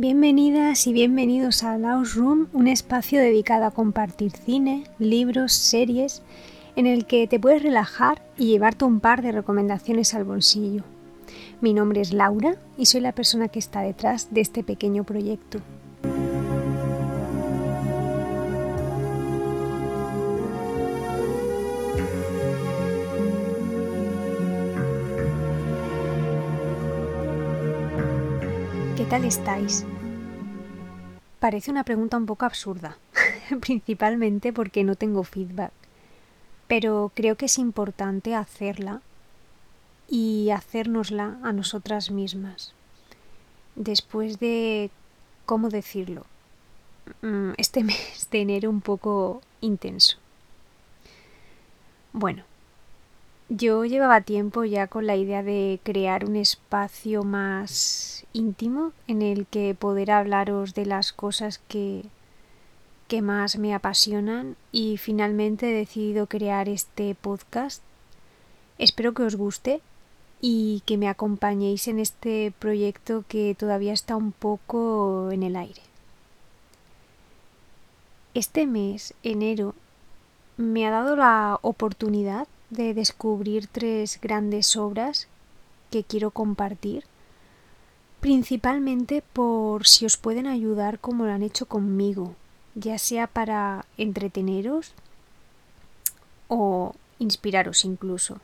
Bienvenidas y bienvenidos a Laos Room, un espacio dedicado a compartir cine, libros, series, en el que te puedes relajar y llevarte un par de recomendaciones al bolsillo. Mi nombre es Laura y soy la persona que está detrás de este pequeño proyecto. ¿Qué tal estáis? Parece una pregunta un poco absurda, principalmente porque no tengo feedback, pero creo que es importante hacerla y hacérnosla a nosotras mismas. Después de, ¿cómo decirlo? Mm, este mes de enero un poco intenso. Bueno, yo llevaba tiempo ya con la idea de crear un espacio más íntimo en el que poder hablaros de las cosas que, que más me apasionan y finalmente he decidido crear este podcast. Espero que os guste y que me acompañéis en este proyecto que todavía está un poco en el aire. Este mes, enero, me ha dado la oportunidad de descubrir tres grandes obras que quiero compartir, principalmente por si os pueden ayudar como lo han hecho conmigo, ya sea para entreteneros o inspiraros incluso.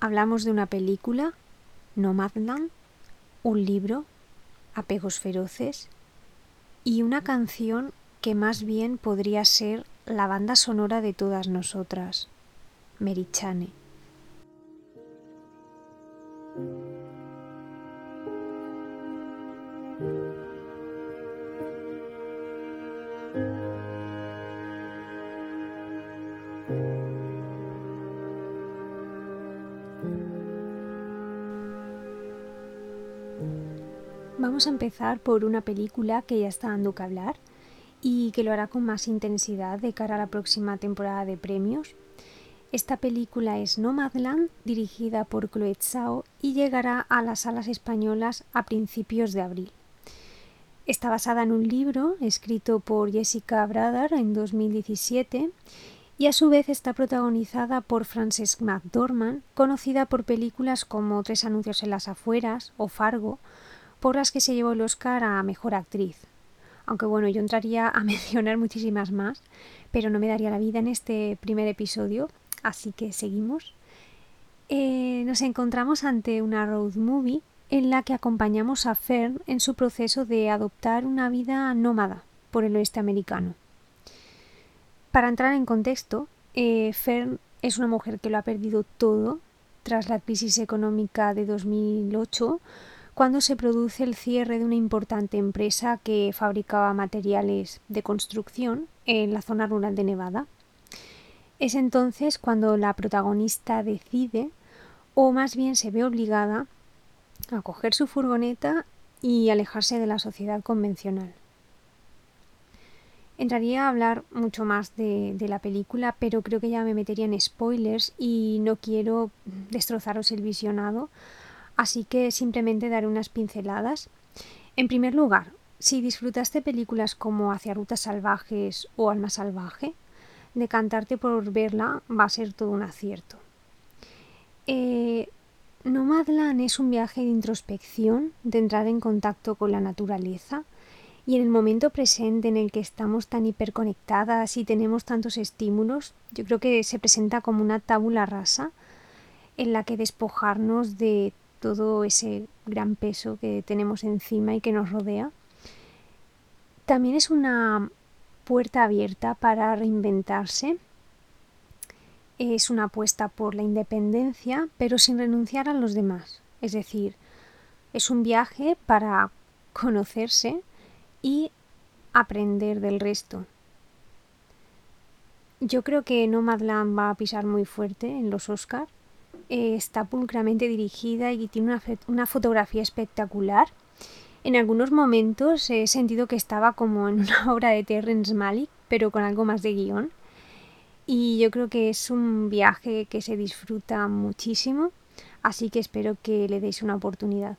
Hablamos de una película, Nomadland, un libro, Apegos Feroces, y una canción que más bien podría ser la banda sonora de todas nosotras, Merichane. Vamos a empezar por una película que ya está dando que hablar y que lo hará con más intensidad de cara a la próxima temporada de premios, esta película es Nomadland, dirigida por Chloe Zhao y llegará a las salas españolas a principios de abril. Está basada en un libro escrito por Jessica Brader en 2017 y a su vez está protagonizada por Frances McDormand, conocida por películas como Tres anuncios en las afueras o Fargo, por las que se llevó el Oscar a Mejor Actriz. Aunque bueno, yo entraría a mencionar muchísimas más, pero no me daría la vida en este primer episodio, Así que seguimos. Eh, nos encontramos ante una road movie en la que acompañamos a Fern en su proceso de adoptar una vida nómada por el oeste americano. Para entrar en contexto, eh, Fern es una mujer que lo ha perdido todo tras la crisis económica de 2008, cuando se produce el cierre de una importante empresa que fabricaba materiales de construcción en la zona rural de Nevada. Es entonces cuando la protagonista decide, o más bien se ve obligada, a coger su furgoneta y alejarse de la sociedad convencional. Entraría a hablar mucho más de, la película, pero creo que ya me metería en spoilers y no quiero destrozaros el visionado, así que simplemente daré unas pinceladas. En primer lugar, si disfrutaste películas como Hacia Rutas Salvajes o Alma Salvaje, decantarte por verla va a ser todo un acierto. Eh, Nomadland es un viaje de introspección, de entrar en contacto con la naturaleza y en el momento presente en el que estamos tan hiperconectadas y tenemos tantos estímulos, yo creo que se presenta como una tábula rasa en la que despojarnos de todo ese gran peso que tenemos encima y que nos rodea. También es una puerta abierta para reinventarse. Es una apuesta por la independencia, pero sin renunciar a los demás. Es decir, es un viaje para conocerse y aprender del resto. Yo creo que Nomadland va a pisar muy fuerte en los Oscars. está pulcramente dirigida y tiene una, una fotografía espectacular en algunos momentos he sentido que estaba como en una obra de Terrence Malick, pero con algo más de guion. Y yo creo que es un viaje que se disfruta muchísimo, así que espero que le deis una oportunidad.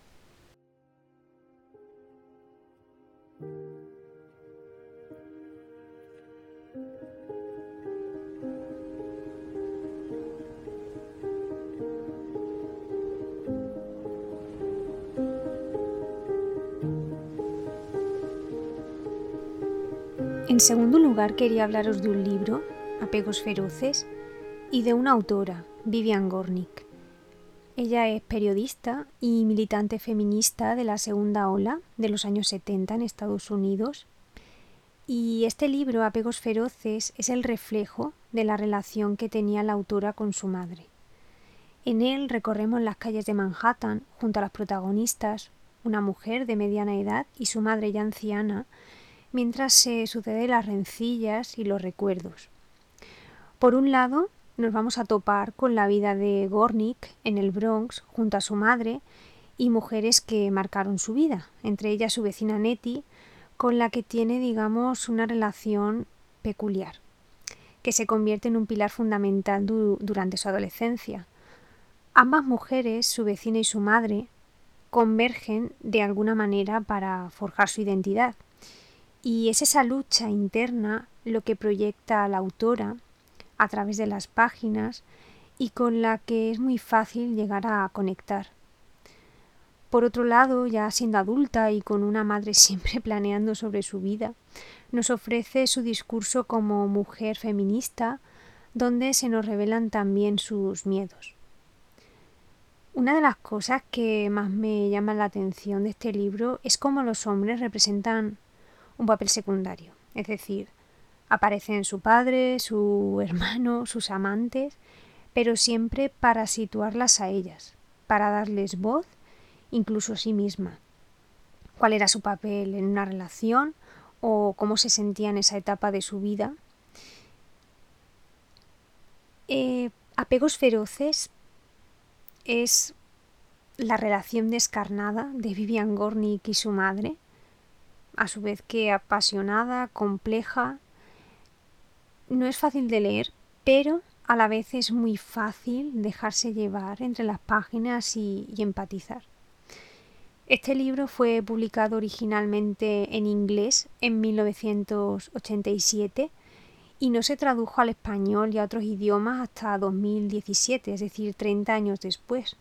En segundo lugar, quería hablaros de un libro, Apegos Feroces, y de una autora, Vivian Gornick. Ella es periodista y militante feminista de la segunda ola de los años 70 en Estados Unidos. Y este libro, Apegos Feroces, es el reflejo de la relación que tenía la autora con su madre. En él recorremos las calles de Manhattan junto a las protagonistas, una mujer de mediana edad y su madre ya anciana, mientras se suceden las rencillas y los recuerdos. Por un lado, nos vamos a topar con la vida de Gornick en el Bronx junto a su madre y mujeres que marcaron su vida, entre ellas su vecina Nettie, con la que tiene, digamos, una relación peculiar, que se convierte en un pilar fundamental durante su adolescencia. Ambas mujeres, su vecina y su madre, convergen de alguna manera para forjar su identidad y es esa lucha interna lo que proyecta la autora a través de las páginas y con la que es muy fácil llegar a conectar. Por otro lado, ya siendo adulta y con una madre siempre planeando sobre su vida, nos ofrece su discurso como mujer feminista, donde se nos revelan también sus miedos. Una de las cosas que más me llama la atención de este libro es cómo los hombres representan un papel secundario. Es decir, aparecen su padre, su hermano, sus amantes, pero siempre para situarlas a ellas, para darles voz, incluso a sí misma. ¿Cuál era su papel en una relación o cómo se sentía en esa etapa de su vida? Eh, apegos feroces es la relación descarnada de Vivian Gornick y su madre, a su vez que apasionada, compleja. No es fácil de leer, pero a la vez es muy fácil dejarse llevar entre las páginas y, y empatizar. Este libro fue publicado originalmente en inglés en 1987 y no se tradujo al español y a otros idiomas hasta 2017, es decir, 30 años después.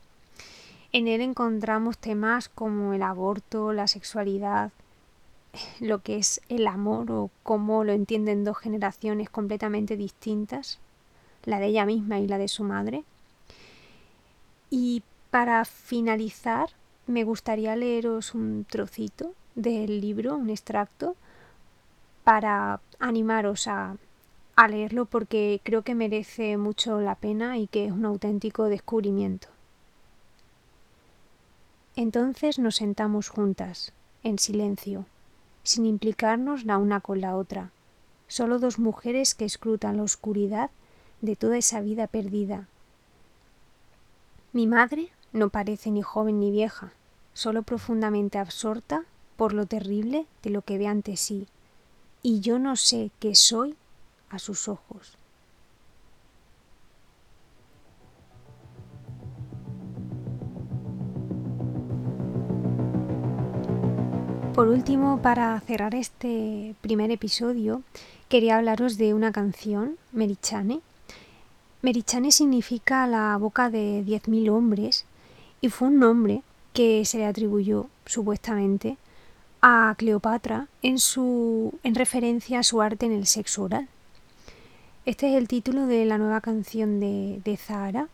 En él encontramos temas como el aborto, la sexualidad, lo que es el amor o cómo lo entienden dos generaciones completamente distintas, la de ella misma y la de su madre. Y para finalizar, me gustaría leeros un trocito del libro, un extracto, para animaros a, a leerlo porque creo que merece mucho la pena y que es un auténtico descubrimiento. Entonces nos sentamos juntas, en silencio, sin implicarnos la una con la otra, solo dos mujeres que escrutan la oscuridad de toda esa vida perdida. Mi madre no parece ni joven ni vieja, solo profundamente absorta por lo terrible de lo que ve ante sí, y yo no sé qué soy a sus ojos. Por último, para cerrar este primer episodio, quería hablaros de una canción, Merichane. Merichane significa la boca de 10.000 hombres y fue un nombre que se le atribuyó supuestamente a Cleopatra en, su, en referencia a su arte en el sexo oral. Este es el título de la nueva canción de, de Zahara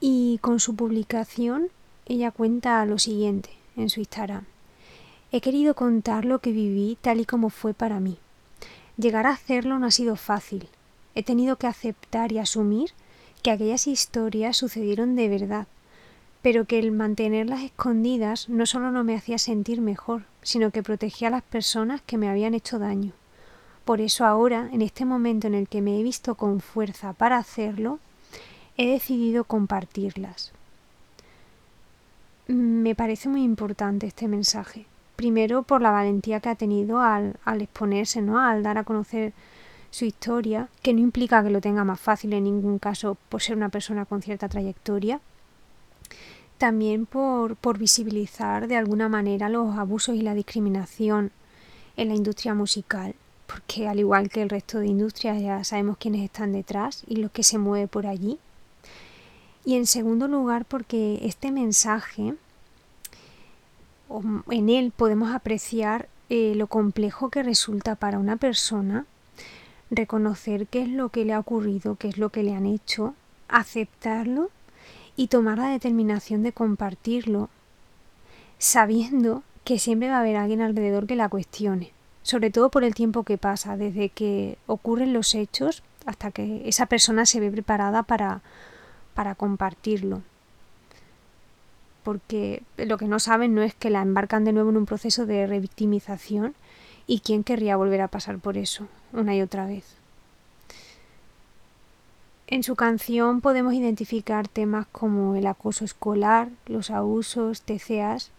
y con su publicación ella cuenta lo siguiente en su Instagram. He querido contar lo que viví tal y como fue para mí. Llegar a hacerlo no ha sido fácil. He tenido que aceptar y asumir que aquellas historias sucedieron de verdad, pero que el mantenerlas escondidas no solo no me hacía sentir mejor, sino que protegía a las personas que me habían hecho daño. Por eso ahora, en este momento en el que me he visto con fuerza para hacerlo, he decidido compartirlas. Me parece muy importante este mensaje primero por la valentía que ha tenido al, exponerse, ¿no? al dar a conocer su historia, que no implica que lo tenga más fácil en ningún caso por ser una persona con cierta trayectoria. También por, por visibilizar de alguna manera los abusos y la discriminación en la industria musical, porque al igual que el resto de industrias ya sabemos quiénes están detrás y lo que se mueve por allí. Y en segundo lugar porque este mensaje en él podemos apreciar eh, lo complejo que resulta para una persona reconocer qué es lo que le ha ocurrido, qué es lo que le han hecho, aceptarlo y tomar la determinación de compartirlo, sabiendo que siempre va a haber alguien alrededor que la cuestione, sobre todo por el tiempo que pasa, desde que ocurren los hechos hasta que esa persona se ve preparada para, para compartirlo porque lo que no saben no es que la embarcan de nuevo en un proceso de revictimización y quién querría volver a pasar por eso una y otra vez. En su canción podemos identificar temas como el acoso escolar, los abusos, TCAs.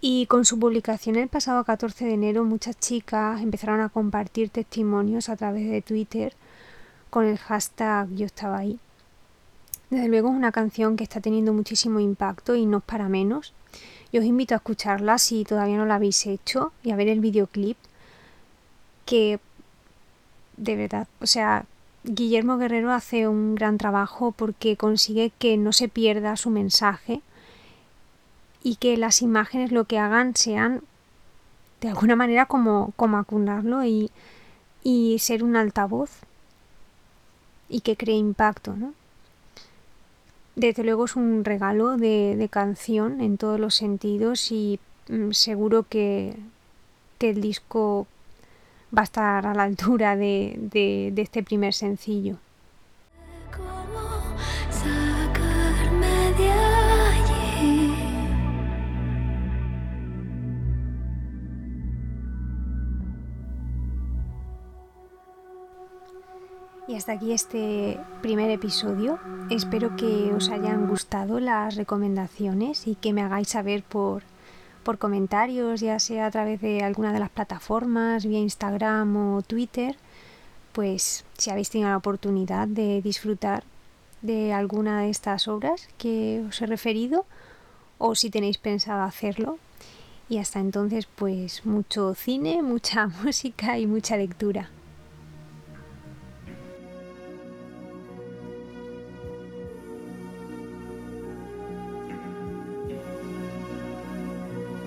Y con su publicación el pasado 14 de enero muchas chicas empezaron a compartir testimonios a través de Twitter con el hashtag yo estaba ahí. Desde luego es una canción que está teniendo muchísimo impacto y no es para menos. Y os invito a escucharla si todavía no la habéis hecho y a ver el videoclip que de verdad, o sea, Guillermo Guerrero hace un gran trabajo porque consigue que no se pierda su mensaje y que las imágenes lo que hagan sean de alguna manera como, como acunarlo y, y ser un altavoz y que cree impacto, ¿no? Desde luego es un regalo de, canción en todos los sentidos y mm, seguro que, el disco va a estar a la altura de este primer sencillo. Y hasta aquí este primer episodio. Espero que os hayan gustado las recomendaciones y que me hagáis saber por, por comentarios, ya sea a través de alguna de las plataformas, vía Instagram o Twitter, pues si habéis tenido la oportunidad de disfrutar de alguna de estas obras que os he referido o si tenéis pensado hacerlo. Y hasta entonces, pues mucho cine, mucha música y mucha lectura.